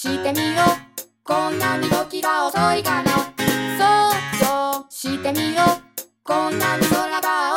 してみよう。こんなに時が遅いかな想像してみよう。こんなに空が